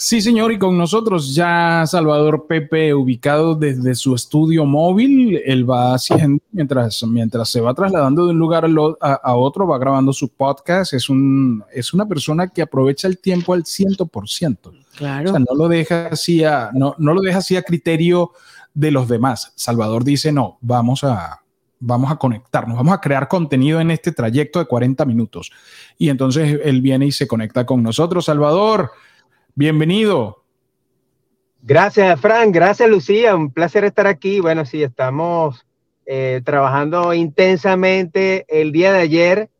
Sí, señor, y con nosotros ya Salvador Pepe, ubicado desde su estudio móvil. Él va haciendo, mientras, mientras se va trasladando de un lugar a, otro, va grabando su podcast. Es, un, es una persona que aprovecha el tiempo al 100%. Claro. O sea, no lo deja así a, no, no lo deja así a criterio de los demás. Salvador dice, no, vamos a, vamos a conectarnos, vamos a crear contenido en este trayecto de 40 minutos. Y entonces él viene y se conecta con nosotros. Salvador, Bienvenido. Gracias, Frank. Gracias, Lucía. Un placer estar aquí. Bueno, sí, estamos eh, trabajando intensamente el día de ayer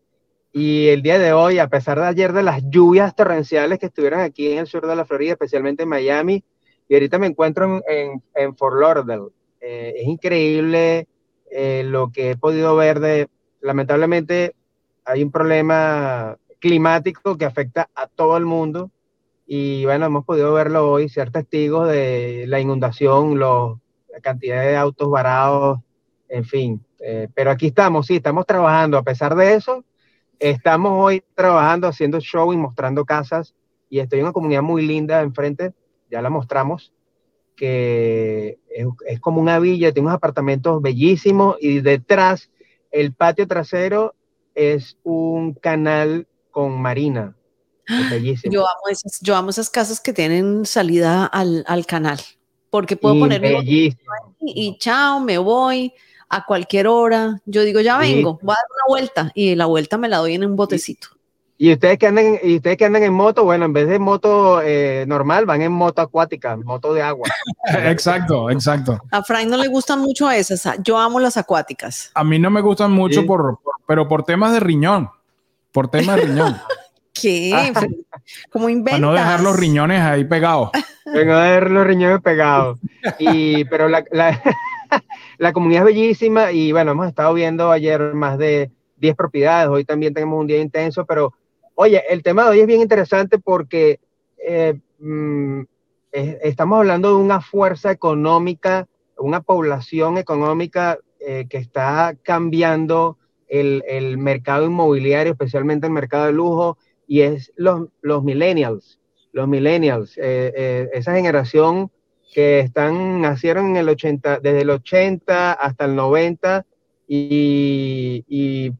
y el día de hoy, a pesar de ayer de las lluvias torrenciales que estuvieron aquí en el sur de la Florida, especialmente en Miami, y ahorita me encuentro en, en, Fort Lauderdale. Eh, es increíble eh, lo que he podido ver de, lamentablemente, hay un problema climático que afecta a todo el mundo y bueno, hemos podido verlo hoy, ser testigos de la inundación, los, la cantidad de autos varados, en fin. Eh, pero aquí estamos, sí, estamos trabajando. A pesar de eso, estamos hoy trabajando, haciendo show y mostrando casas. Y estoy en una comunidad muy linda enfrente, ya la mostramos, que es, es como una villa, tiene unos apartamentos bellísimos y detrás, el patio trasero es un canal con marina yo amo, esas, yo amo esas casas que tienen salida al, al canal, porque puedo ponerme y, chao, me voy a cualquier hora. Yo digo, ya vengo, voy a dar una vuelta y la vuelta me la doy en un botecito. Y ustedes que andan, y ustedes que andan en moto, bueno, en vez de moto eh, normal, van en moto acuática, moto de agua. exacto, exacto. A Frank no le gustan mucho esas. Yo amo las acuáticas. A mí no me gustan mucho por, pero por temas de riñón. Por temas de riñón. ¿Qué? Ah. Como inventas? Para no dejar los riñones ahí pegados. Para no dejar los riñones pegados. Y, pero la, la, la, comunidad es bellísima y bueno, hemos estado viendo ayer más de 10 propiedades, hoy también tenemos un día intenso, pero oye, el tema de hoy es bien interesante porque eh, mm, estamos hablando de una fuerza económica, una población económica eh, que está cambiando el, el mercado inmobiliario, especialmente el mercado de lujo, y es los, los millennials, los millennials, eh, eh, esa generación que están, nacieron en el 80, desde el 80 hasta el 90 y, y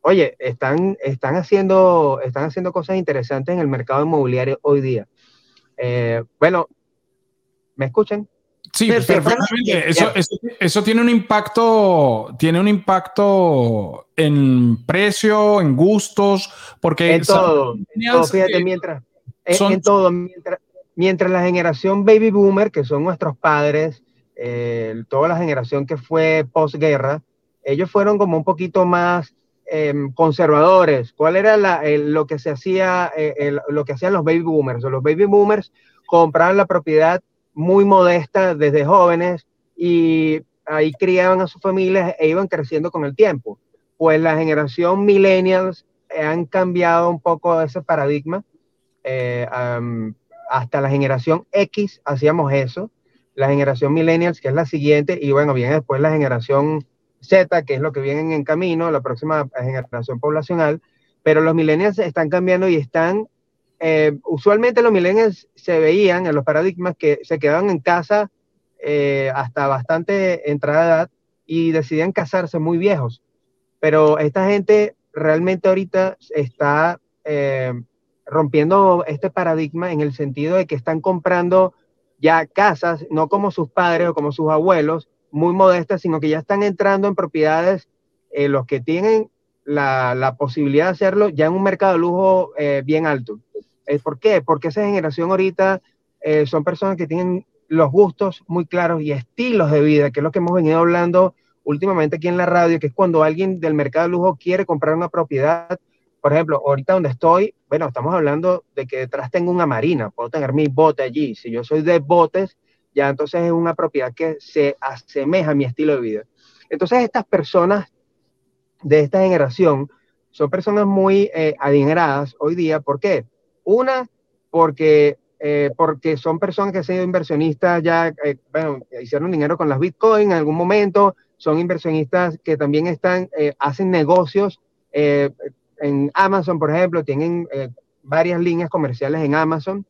oye, están, están, haciendo, están haciendo cosas interesantes en el mercado inmobiliario hoy día. Eh, bueno, ¿me escuchan? Sí, perfectamente. Eso, eso, tiene un impacto, tiene un impacto en precio, en gustos, porque en todo, fíjate, mientras, en, todo, mientras, mientras, la generación baby boomer, que son nuestros padres, eh, toda la generación que fue posguerra, ellos fueron como un poquito más em, conservadores. ¿Cuál era la, lo que se hacía, eh, lo que hacían los baby boomers? Los baby boomers compraban la propiedad muy modesta desde jóvenes y ahí criaban a sus familias e iban creciendo con el tiempo. Pues la generación millennials han cambiado un poco ese paradigma. Eh, hasta la generación X hacíamos eso. La generación millennials, que es la siguiente, y bueno, viene después la generación Z, que es lo que viene en camino, la próxima generación poblacional. Pero los millennials están cambiando y están eh, usualmente los millennials se veían en los paradigmas que se quedaban en casa eh, hasta bastante entrada edad y decidían casarse muy viejos. Pero esta gente realmente ahorita está eh, rompiendo este paradigma en el sentido de que están comprando ya casas, no como sus padres o como sus abuelos, muy modestas, sino que ya están entrando en propiedades, eh, los que tienen la, posibilidad de hacerlo, ya en un mercado de lujo eh, bien alto. ¿Por qué? Porque esa generación ahorita son personas que tienen los gustos muy claros y estilos de vida, que es lo que hemos venido hablando últimamente aquí en la radio, que es cuando alguien del mercado de lujo quiere comprar una propiedad. Por ejemplo, ahorita donde estoy, bueno, estamos hablando de que detrás tengo una marina, puedo tener mi bote allí. Si yo soy de botes, ya entonces es una propiedad que se asemeja a mi estilo de vida. Entonces, estas personas de esta generación son personas muy eh, adineradas hoy día. ¿Por qué? Una, porque eh, porque son personas que han sido inversionistas ya, eh, hicieron dinero con las Bitcoin en algún momento, son inversionistas que también están, eh, hacen negocios en Amazon, por ejemplo, tienen varias líneas comerciales en Amazon,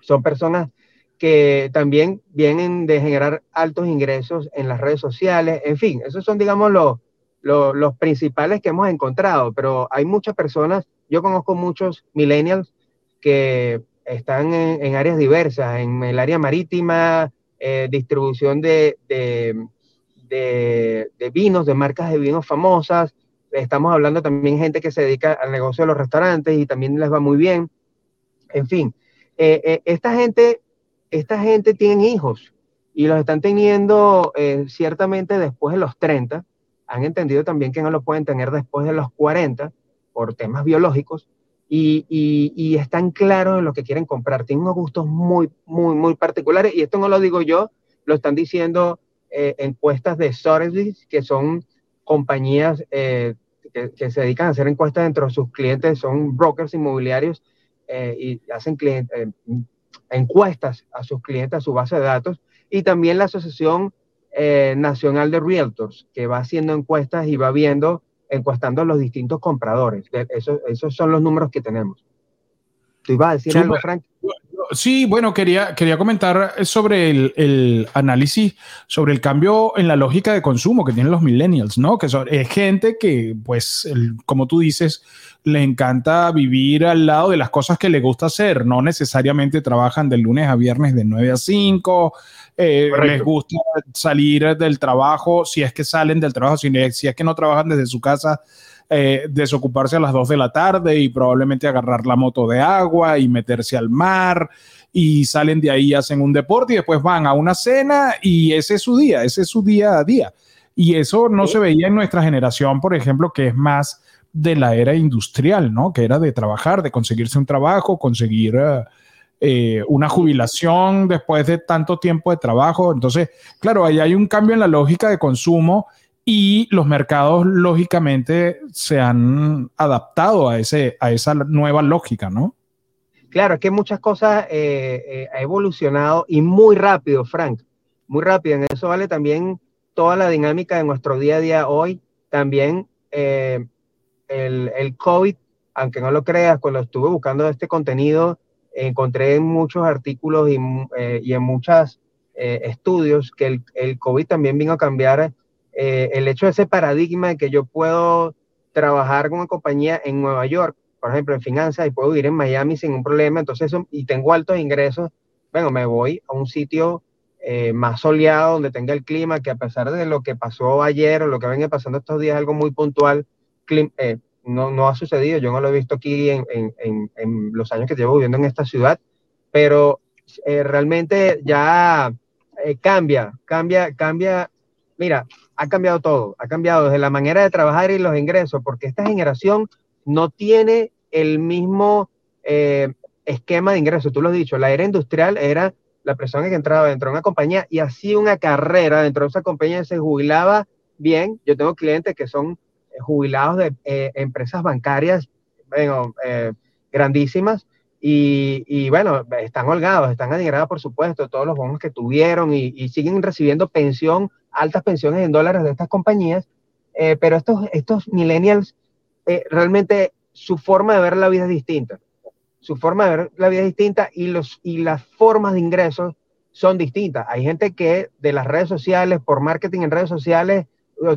son personas que también vienen de generar altos ingresos en las redes sociales, en fin, esos son, digamos, los, los, los principales que hemos encontrado, pero hay muchas personas, yo conozco muchos millennials que están en, áreas diversas, en el área marítima, eh, distribución de, vinos, de marcas de vinos famosas. Estamos hablando también gente que se dedica al negocio de los restaurantes y también les va muy bien. En fin, eh, eh, esta, gente, esta gente tiene hijos y los están teniendo ciertamente después de los 30. Han entendido también que no lo pueden tener después de los 40 por temas biológicos y, están claros en lo que quieren comprar. Tienen unos gustos muy, muy, muy particulares y esto no lo digo yo, lo están diciendo eh, encuestas de Sotheby's, que son compañías eh, que, se dedican a hacer encuestas dentro de sus clientes, son brokers inmobiliarios eh, y hacen encuestas a sus clientes, a su base de datos, y también la Asociación Nacional de Realtors, que va haciendo encuestas y va viendo encuestando a los distintos compradores. Eso, esos son los números que tenemos. ¿Tú ibas a decir algo, Frank? Sí, bueno, quería, quería comentar sobre el, el, análisis, sobre el cambio en la lógica de consumo que tienen los millennials, ¿no? Que son, es gente que, pues, como tú dices, le encanta vivir al lado de las cosas que le gusta hacer, no necesariamente trabajan de lunes a viernes de 9 a 5, eh, les gusta salir del trabajo, si es que salen del trabajo, si, es que no trabajan desde su casa, eh, desocuparse a las 2 de la tarde y probablemente agarrar la moto de agua y meterse al mar y salen de ahí, hacen un deporte y después van a una cena y ese es su día, ese es su día a día. Y eso no se veía en nuestra generación, por ejemplo, que es más de la era industrial, ¿no? Que era de trabajar, de conseguirse un trabajo, conseguir... Eh, eh, una jubilación después de tanto tiempo de trabajo. Entonces, claro, ahí hay un cambio en la lógica de consumo y los mercados lógicamente se han adaptado a, ese, a esa nueva lógica, ¿no? Claro, es que muchas cosas eh, eh, ha evolucionado y muy rápido, Frank, muy rápido. En eso vale también toda la dinámica de nuestro día a día hoy. También el, el COVID, aunque no lo creas, cuando estuve buscando este contenido, encontré en muchos artículos y, eh, en muchos eh, estudios que el, el, COVID también vino a cambiar eh, el hecho de ese paradigma de que yo puedo trabajar con una compañía en Nueva York, por ejemplo, en finanzas, y puedo ir en Miami sin un problema, entonces, y tengo altos ingresos, bueno, me voy a un sitio más soleado, donde tenga el clima, que a pesar de lo que pasó ayer o lo que venga pasando estos días, algo muy puntual, no, no ha sucedido, yo no lo he visto aquí en, en, en, los años que llevo viviendo en esta ciudad, pero eh, realmente ya eh, cambia, cambia, cambia, mira, ha cambiado todo, ha cambiado desde la manera de trabajar y los ingresos, porque esta generación no tiene el mismo eh, esquema de ingresos, tú lo has dicho, la era industrial era la persona que entraba dentro de una compañía y hacía una carrera dentro de esa compañía, se jubilaba bien, yo tengo clientes que son jubilados de eh, empresas bancarias bueno, eh, grandísimas y, bueno, están holgados, están adinerados por supuesto, todos los bonos que tuvieron y, siguen recibiendo pensión, altas pensiones en dólares de estas compañías, eh, pero estos, estos millennials realmente su forma de ver la vida es distinta. Su forma de ver la vida es distinta y, los, y las formas de ingresos son distintas. Hay gente que de las redes sociales, por marketing en redes sociales,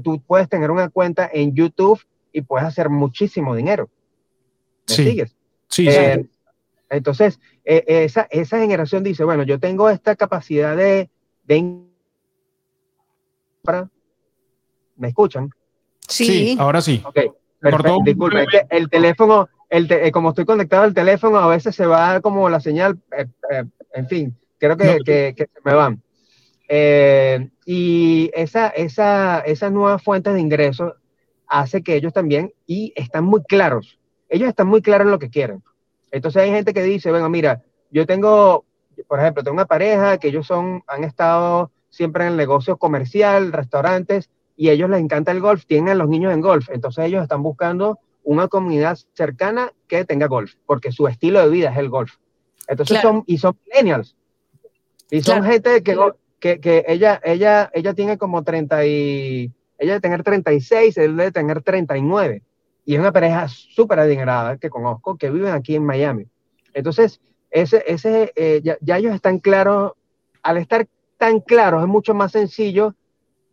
tú puedes tener una cuenta en YouTube y puedes hacer muchísimo dinero. ¿Me sí. sigues? Sí, sí. Eh, Entonces, e, esa, esa generación dice, bueno, yo tengo esta capacidad de... de ¿Me escuchan? Sí. ahora sí. Ok, Disculpe, el teléfono, el eh, como estoy conectado al teléfono, a veces se va como la señal, eh, eh, en fin, creo que, que, que, se me van. y esa, esa, esas nuevas fuentes de ingresos hace que ellos también, y están muy claros, ellos están muy claros en lo que quieren. Entonces hay gente que dice, bueno, mira, yo tengo, por ejemplo, tengo una pareja que ellos son, han estado siempre en el negocio comercial, restaurantes, y a ellos les encanta el golf, tienen a los niños en golf, entonces ellos están buscando una comunidad cercana que tenga golf, porque su estilo de vida es el golf. Entonces son, y son millennials, y son gente que, que, que, ella, ella, ella tiene como 30 y, ella debe tener 36, él debe tener 39. Y es una pareja súper adinerada que conozco, que viven aquí en Miami. Entonces, ese, ese, eh, ya, ellos están claros, al estar tan claros, es mucho más sencillo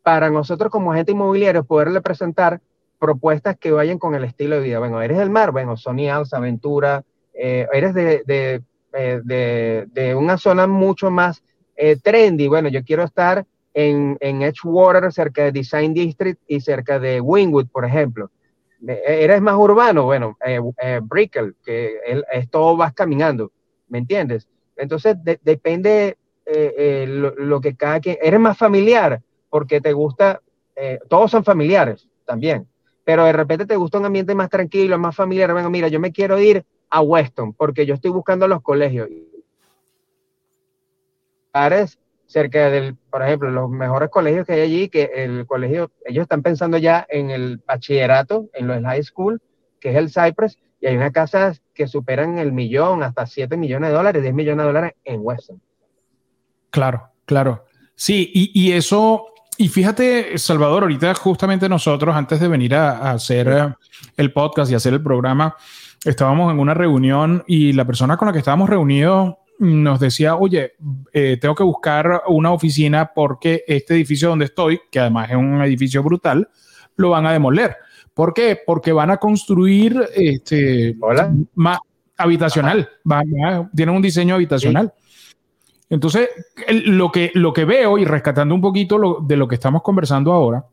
para nosotros como agente inmobiliario poderle presentar propuestas que vayan con el estilo de vida. Bueno, eres del mar, bueno, Sony Alza, Aventura, eh, eres de, eh, de, de, una zona mucho más trendy. Bueno, yo quiero estar en, en, Edgewater, cerca de Design District y cerca de Wingwood, por ejemplo. ¿Eres más urbano? Bueno, eh, eh Brickell, que es todo vas caminando, ¿me entiendes? Entonces, depende eh, eh, lo, que cada quien... ¿Eres más familiar? Porque te gusta... todos son familiares también, pero de repente te gusta un ambiente más tranquilo, más familiar. Bueno, mira, yo me quiero ir a Weston porque yo estoy buscando los colegios. ¿Eres cerca del, por ejemplo, los mejores colegios que hay allí, que el colegio, ellos están pensando ya en el bachillerato, en los high school, que es el Cypress, y hay unas casas que superan el millón, hasta 7 millones de dólares, 10 millones de dólares en Weston. Claro, claro. Sí, y, eso, y fíjate, Salvador, ahorita justamente nosotros, antes de venir a, hacer eh, el podcast y hacer el programa, estábamos en una reunión y la persona con la que estábamos reunidos nos decía, oye, eh, tengo que buscar una oficina porque este edificio donde estoy, que además es un edificio brutal, lo van a demoler. ¿Por qué? Porque van a construir este, más habitacional, tienen un diseño habitacional. Entonces, lo, que, lo que veo y rescatando un poquito de lo que estamos conversando ahora,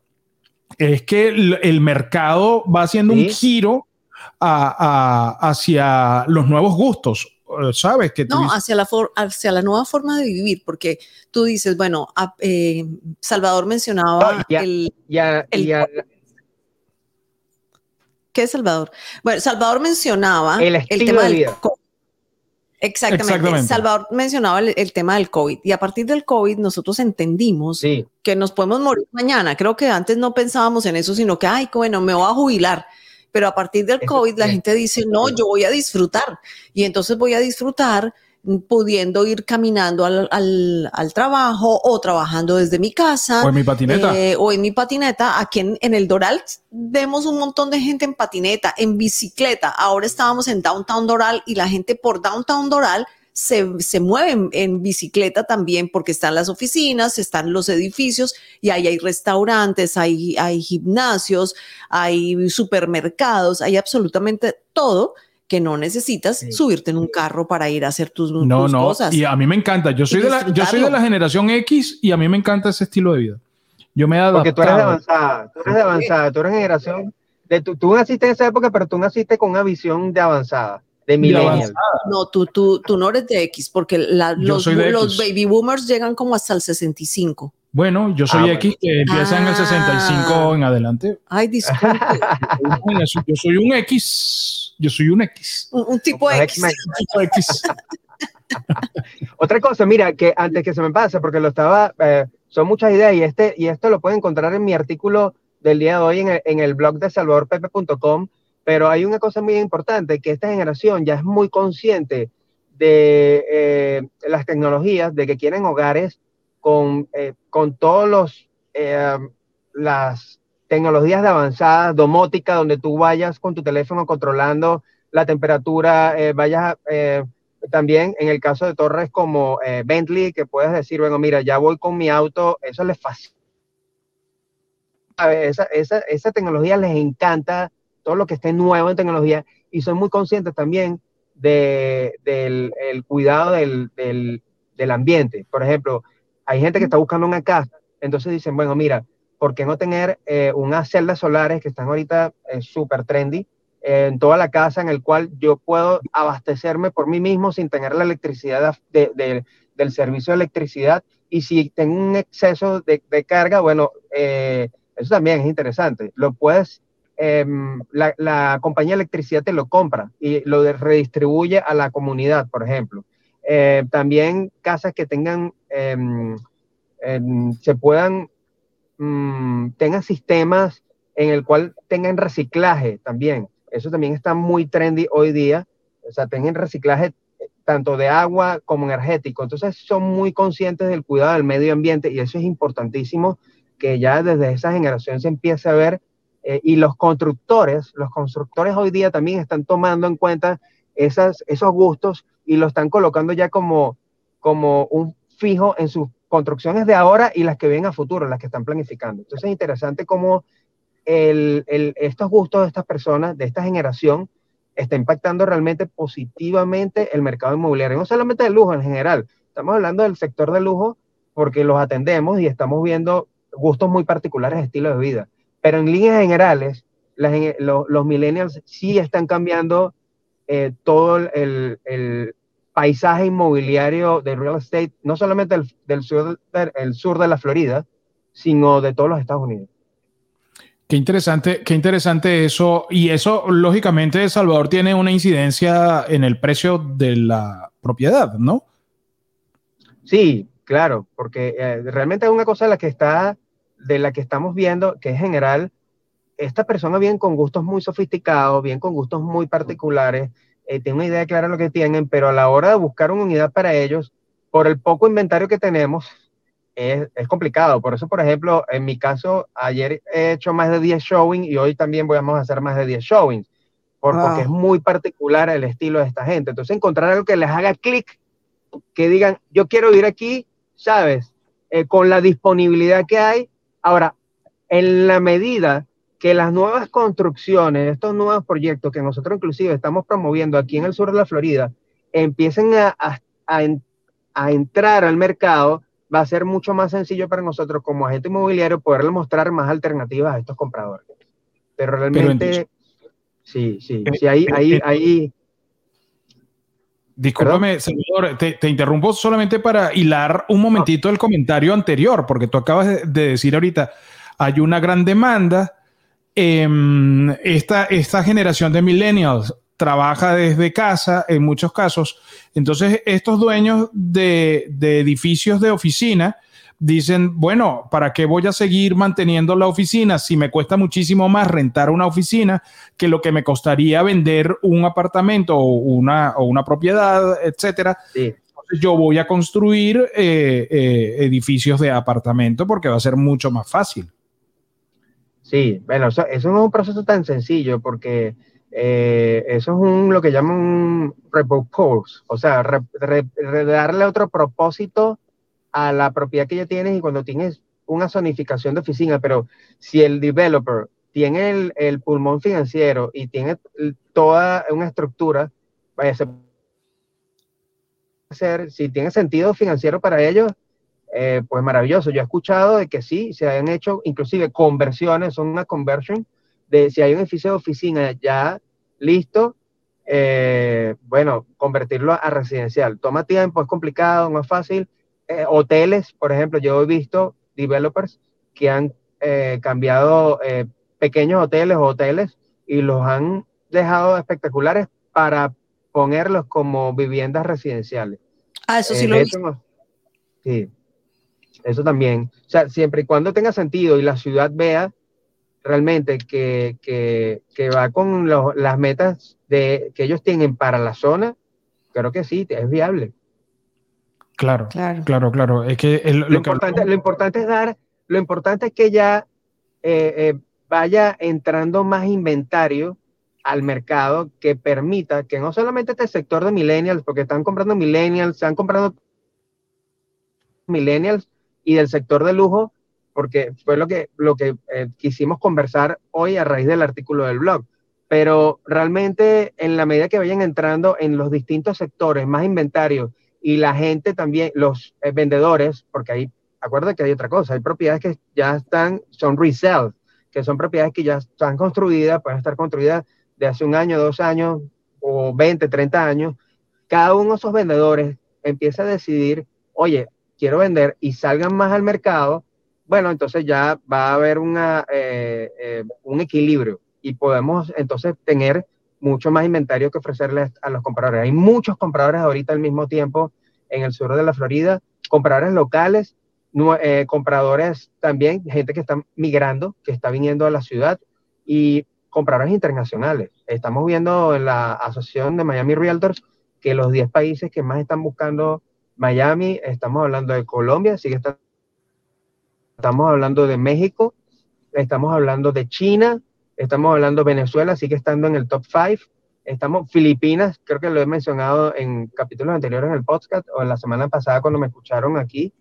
es que el, mercado va haciendo un giro hacia los nuevos gustos. Sabes que no hacia la hacia la nueva forma de vivir porque tú dices bueno eh, Salvador mencionaba el, ya, ¿Qué es Salvador? Bueno, Salvador mencionaba el, tema de del Exactamente. Salvador mencionaba el, tema del COVID y a partir del COVID nosotros entendimos que nos podemos morir mañana. Creo que antes no pensábamos en eso, sino que, ay, bueno, me voy a jubilar pero a partir del COVID la gente dice, no, yo voy a disfrutar. Y entonces voy a disfrutar pudiendo ir caminando al, al, trabajo o trabajando desde mi casa. O en mi patineta. Eh, o en mi patineta. Aquí en, en, el Doral vemos un montón de gente en patineta, en bicicleta. Ahora estábamos en Downtown Doral y la gente por Downtown Doral se, se mueven en bicicleta también porque están las oficinas, están los edificios y ahí hay restaurantes, hay, hay gimnasios, hay supermercados, hay absolutamente todo que no necesitas subirte en un carro para ir a hacer tus, no, no. cosas. Y a mí me encanta. Yo soy, de la, yo soy de la generación X y a mí me encanta ese estilo de vida. Yo me he Porque tú eres de avanzada, tú eres de avanzada, tú eres generación. De, tú, tú naciste en esa época, pero tú naciste con una visión de avanzada de millennial. No, tú, tú, tú no eres de X, porque los, los baby boomers llegan como hasta el 65. Bueno, yo soy ah, X, que empieza en el 65 ah. en adelante. Ay, disculpe. yo soy un X. Yo soy un X. Un, tipo X. X. Otra cosa, mira, que antes que se me pase, porque lo estaba, eh, son muchas ideas y, este, y esto lo pueden encontrar en mi artículo del día de hoy en el, en el blog de salvadorpepe.com pero hay una cosa muy importante, que esta generación ya es muy consciente de eh, las tecnologías, de que quieren hogares con, eh, con todos los eh, las tecnologías de avanzada, domótica, donde tú vayas con tu teléfono controlando la temperatura, vayas también en el caso de torres como Bentley, que puedes decir, bueno, mira, ya voy con mi auto, eso les fascina. Esa, esa, esa tecnología les encanta todo lo que esté nuevo en tecnología y son muy conscientes también de, del el cuidado del, del, del, ambiente. Por ejemplo, hay gente que está buscando una casa, entonces dicen, bueno, mira, ¿por qué no tener eh, unas celdas solares que están ahorita eh, súper trendy en toda la casa en el cual yo puedo abastecerme por mí mismo sin tener la electricidad de, del servicio de electricidad? Y si tengo un exceso de, de carga, bueno, eh, eso también es interesante. Lo puedes Em, la, compañía de electricidad te lo compra y lo redistribuye a la comunidad, por ejemplo. Eh, también casas que tengan, em, se puedan, mm, tengan sistemas en el cual tengan reciclaje también. Eso también está muy trendy hoy día. O sea, tengan reciclaje eh, tanto de agua como energético. Entonces son muy conscientes del cuidado del medio ambiente y eso es importantísimo que ya desde esa generación se empiece a ver eh, y los constructores, los constructores hoy día también están tomando en cuenta esas, esos gustos y lo están colocando ya como, como un fijo en sus construcciones de ahora y las que vienen a futuro, las que están planificando. Entonces es interesante cómo el, estos gustos de estas personas, de esta generación, está impactando realmente positivamente el mercado inmobiliario, no solamente de lujo en general, estamos hablando del sector de lujo porque los atendemos y estamos viendo gustos muy particulares de estilo de vida. Pero en líneas generales, los, millennials sí están cambiando eh, todo el, paisaje inmobiliario de real estate, no solamente del, sur, del sur de la Florida, sino de todos los Estados Unidos. Qué interesante, qué interesante eso. Y eso, lógicamente, Salvador tiene una incidencia en el precio de la propiedad, ¿no? Sí, claro, porque eh, realmente es una cosa la que está de la que estamos viendo, que en general, esta persona viene con gustos muy sofisticados, bien con gustos muy particulares, eh, tiene una idea clara de lo que tienen, pero a la hora de buscar una unidad para ellos, por el poco inventario que tenemos, es, es, complicado. Por eso, por ejemplo, en mi caso, ayer he hecho más de 10 showings y hoy también vamos a hacer más de 10 showings, porque es muy particular el estilo de esta gente. Entonces, encontrar algo que les haga clic, que digan, yo quiero ir aquí, ¿sabes? Eh, con la disponibilidad que hay, Ahora, en la medida que las nuevas construcciones, estos nuevos proyectos que nosotros inclusive estamos promoviendo aquí en el sur de la Florida, empiecen a, entrar al mercado, va a ser mucho más sencillo para nosotros como agente inmobiliario poderle mostrar más alternativas a estos compradores. Pero realmente, sí, sí, eh, sí, ahí, ahí, eh, ahí. Discúlpame, señor, te, interrumpo solamente para hilar un momentito el comentario anterior, porque tú acabas de, decir ahorita, hay una gran demanda. Em, esta, esta generación de millennials trabaja desde casa en muchos casos. Entonces, estos dueños de, de edificios de oficina dicen, bueno, ¿para qué voy a seguir manteniendo la oficina si me cuesta muchísimo más rentar una oficina que lo que me costaría vender un apartamento o una, o una propiedad, etcétera? Entonces yo voy a construir eh, eh, edificios de apartamento porque va a ser mucho más fácil. Sí, bueno, eso, eso no es un proceso tan sencillo porque eh, eso es un, lo que llaman un repurpose, o sea, darle otro propósito a la propiedad que ya tienes y cuando tienes una zonificación de oficina, pero si el developer tiene el, pulmón financiero y tiene toda una estructura, vaya, a ser, si tiene sentido financiero para ellos, eh, pues maravilloso. Yo he escuchado de que sí, se han hecho inclusive conversiones, son una conversion, de si hay un edificio de oficina ya listo, eh, bueno, convertirlo a residencial. Toma tiempo, es complicado, no es fácil, eh, hoteles, por ejemplo, yo he visto developers que han cambiado pequeños hoteles o hoteles y los han dejado espectaculares para ponerlos como viviendas residenciales. Ah, eso sí lo he visto. sí, eso también. O sea, siempre y cuando tenga sentido y la ciudad vea realmente que, que, que va con las metas de, que ellos tienen para la zona, creo que sí, es viable. Claro, claro, claro, Es que lo, importante, lo, importante, es dar, lo importante es que ya eh, eh, vaya entrando más inventario al mercado que permita que no solamente este sector de millennials, porque están comprando millennials, están comprando millennials y del sector de lujo, porque fue lo que, lo que eh, quisimos conversar hoy a raíz del artículo del blog. pero realmente en la medida que vayan entrando en los distintos sectores, más inventario y la gente también, los eh, vendedores, porque ahí, acuérdate que hay otra cosa, hay propiedades que ya están, son resell, que son propiedades que ya están construidas, pueden estar construidas de hace un año, dos años o 20, 30 años. Cada uno de esos vendedores empieza a decidir, oye, quiero vender y salgan más al mercado, bueno, entonces ya va a haber una, eh, eh, un equilibrio y podemos entonces tener mucho más inventario que ofrecerles a los compradores. Hay muchos compradores ahorita al mismo tiempo en el sur de la Florida, compradores locales, eh, compradores también, gente que está migrando, que está viniendo a la ciudad y compradores internacionales. Estamos viendo en la asociación de Miami Realtors que los 10 países que más están buscando Miami, estamos hablando de Colombia, sigue estando Estamos hablando de México, estamos hablando de China, estamos hablando de Venezuela, sigue estando en el top 5. Estamos Filipinas, creo que lo he mencionado en capítulos anteriores en el podcast o en la semana pasada cuando me escucharon aquí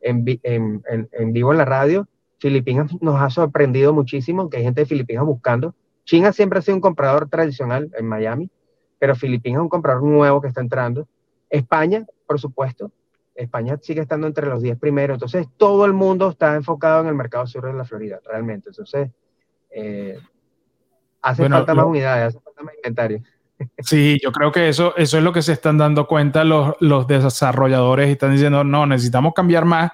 en, en, vivo en la radio. Filipinas nos ha sorprendido muchísimo que hay gente de Filipinas buscando. China siempre ha sido un comprador tradicional en Miami, pero Filipinas es un comprador nuevo que está entrando. España, por supuesto, España sigue estando entre los 10 primeros, entonces todo el mundo está enfocado en el mercado sur de la Florida, realmente. Entonces, eh, hace falta más unidades, hace falta más inventario. Sí, yo creo que eso, eso es lo que se están dando cuenta los, los desarrolladores y están diciendo, no, necesitamos cambiar más,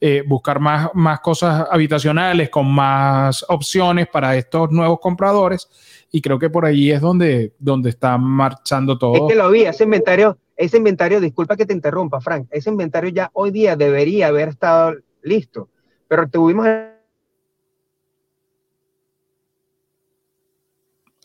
eh, buscar más, más cosas habitacionales con más opciones para estos nuevos compradores y creo que por ahí es donde, donde está marchando todo. Es que lo vi, ese inventario, ese inventario, disculpa que te interrumpa, Frank, ese inventario ya hoy día debería haber estado listo, pero tuvimos...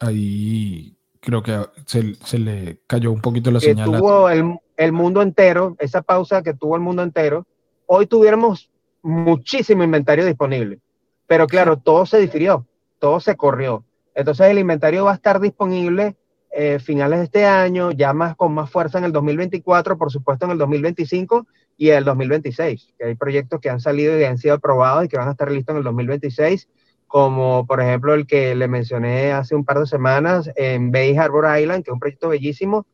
Ahí creo que se, le cayó un poquito la señal. Tuvo el, el mundo entero, esa pausa que tuvo el mundo entero, hoy tuviéramos muchísimo inventario disponible, pero claro, todo se difirió, todo se corrió. Entonces el inventario va a estar disponible eh, finales de este año, ya más con más fuerza en el 2024, por supuesto en el 2025 y el 2026, que hay proyectos que han salido y han sido aprobados y que van a estar listos en el 2026, como por ejemplo el que le mencioné hace un par de semanas en Bay Harbor Island, que es un proyecto bellísimo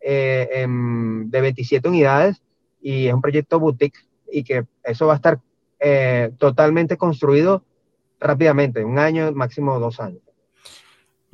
eh, de 27 unidades y es un proyecto boutique y que eso va a estar eh, totalmente construido rápidamente, un año, máximo dos años.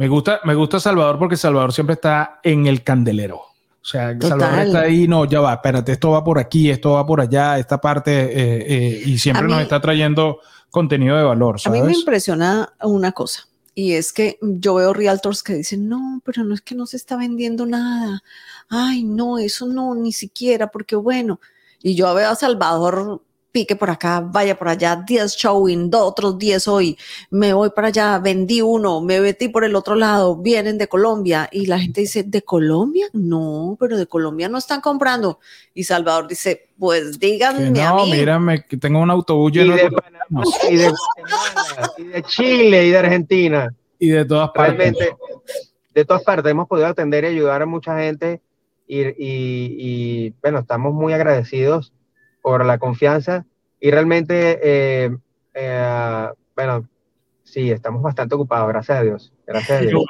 Me gusta, me gusta Salvador porque Salvador siempre está en el candelero. O sea, Salvador está ahí, no, ya va, espérate, esto va por aquí, esto va por allá, esta parte, eh, eh, y siempre nos está trayendo contenido de valor. A mí me impresiona una cosa, y es que yo veo realtors que dicen, no, pero no es que no se está vendiendo nada. Ay, no, eso no, ni siquiera, porque bueno, y yo veo a Salvador pique por acá, vaya por allá, 10 showing, otros 10 hoy, me voy para allá, vendí uno, me metí por el otro lado, vienen de Colombia y la gente dice, ¿de Colombia? No, pero de Colombia no están comprando. Y Salvador dice, pues díganme no, a mí. mírame, que tengo un autobús lleno y de, Panamá, y de Guatemala, y de Chile, y de Argentina. Y de todas partes. Realmente, de todas partes hemos podido atender y ayudar a mucha gente y, y, y bueno, estamos muy agradecidos por la confianza y realmente, eh, eh, bueno, sí, estamos bastante ocupados, gracias a Dios. Gracias a Dios.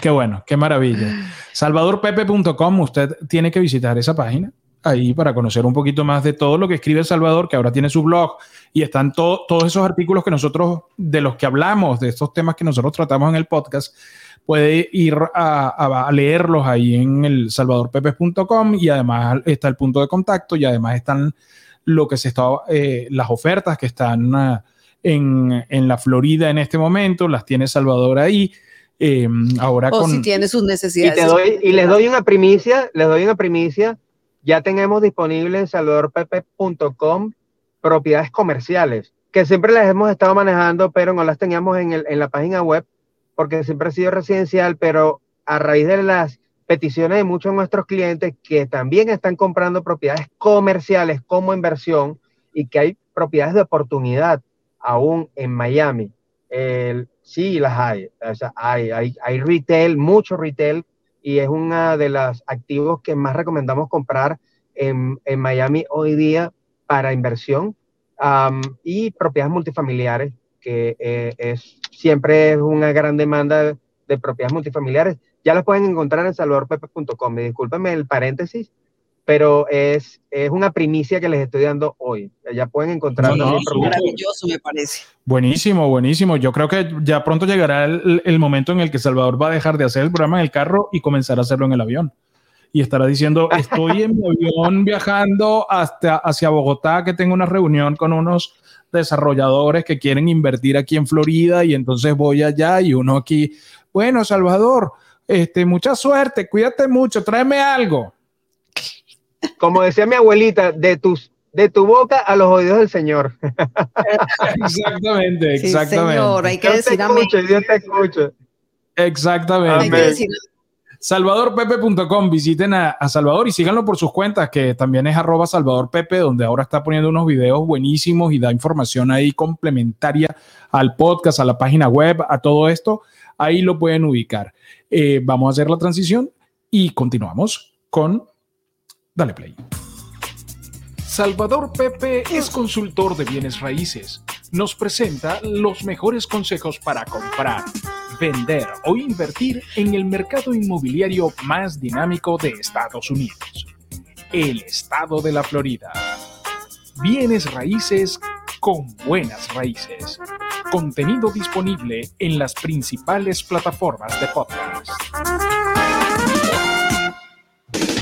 Qué bueno, qué maravilla. Salvadorpepe.com, usted tiene que visitar esa página ahí para conocer un poquito más de todo lo que escribe Salvador, que ahora tiene su blog y están todos esos artículos que nosotros, de los que hablamos, de estos temas que nosotros tratamos en el podcast, puede ir a, a leerlos ahí en el salvadorpepe.com y además está el punto de contacto y además están lo que se está, eh, las ofertas que están ah, en, en, la Florida en este momento, las tiene Salvador ahí. Eh, ahora o con, si tiene sus necesidades. Y, les doy una primicia, les doy una primicia. Ya tenemos disponible en salvadorpepe.com propiedades comerciales, que siempre las hemos estado manejando, pero no las teníamos en, el, en la página web, porque siempre ha sido residencial, pero a raíz de las peticiones de muchos de nuestros clientes que también están comprando propiedades comerciales como inversión y que hay propiedades de oportunidad aún en Miami. sí, las hay. hay, hay, hay retail, mucho retail, y es uno de los activos que más recomendamos comprar en, en Miami hoy día para inversión y propiedades multifamiliares, que eh, es, siempre es una gran demanda de propiedades multifamiliares, ya los pueden encontrar en salvadorpepe.com. Discúlpenme el paréntesis, pero es, es una primicia que les estoy dando hoy. Ya pueden encontrar. maravilloso, me parece. Buenísimo, buenísimo. Yo creo que ya pronto llegará el, el, momento en el que Salvador va a dejar de hacer el programa en el carro y comenzar a hacerlo en el avión. Y estará diciendo, estoy en mi avión viajando hasta, hacia Bogotá, que tengo una reunión con unos desarrolladores que quieren invertir aquí en Florida y entonces voy allá y uno aquí, bueno, Salvador, este, mucha suerte, cuídate mucho, tráeme algo como decía mi abuelita, de tus de tu boca a los oídos del Señor. exactamente, exactamente. señor, hay que decir Dios te escucha. Exactamente. SalvadorPepe.com, visiten a, Salvador y síganlo por sus cuentas, que también es arroba SalvadorPepe, donde ahora está poniendo unos videos buenísimos y da información ahí complementaria al podcast, a la página web, a todo esto. Ahí lo pueden ubicar. Eh, vamos a hacer la transición y continuamos con Dale play. Salvador Pepe es consultor de bienes raíces. Nos presenta los mejores consejos para comprar, vender o invertir en el mercado inmobiliario más dinámico de Estados Unidos, el estado de la Florida. Bienes raíces con buenas raíces. Contenido disponible en las principales plataformas de podcast.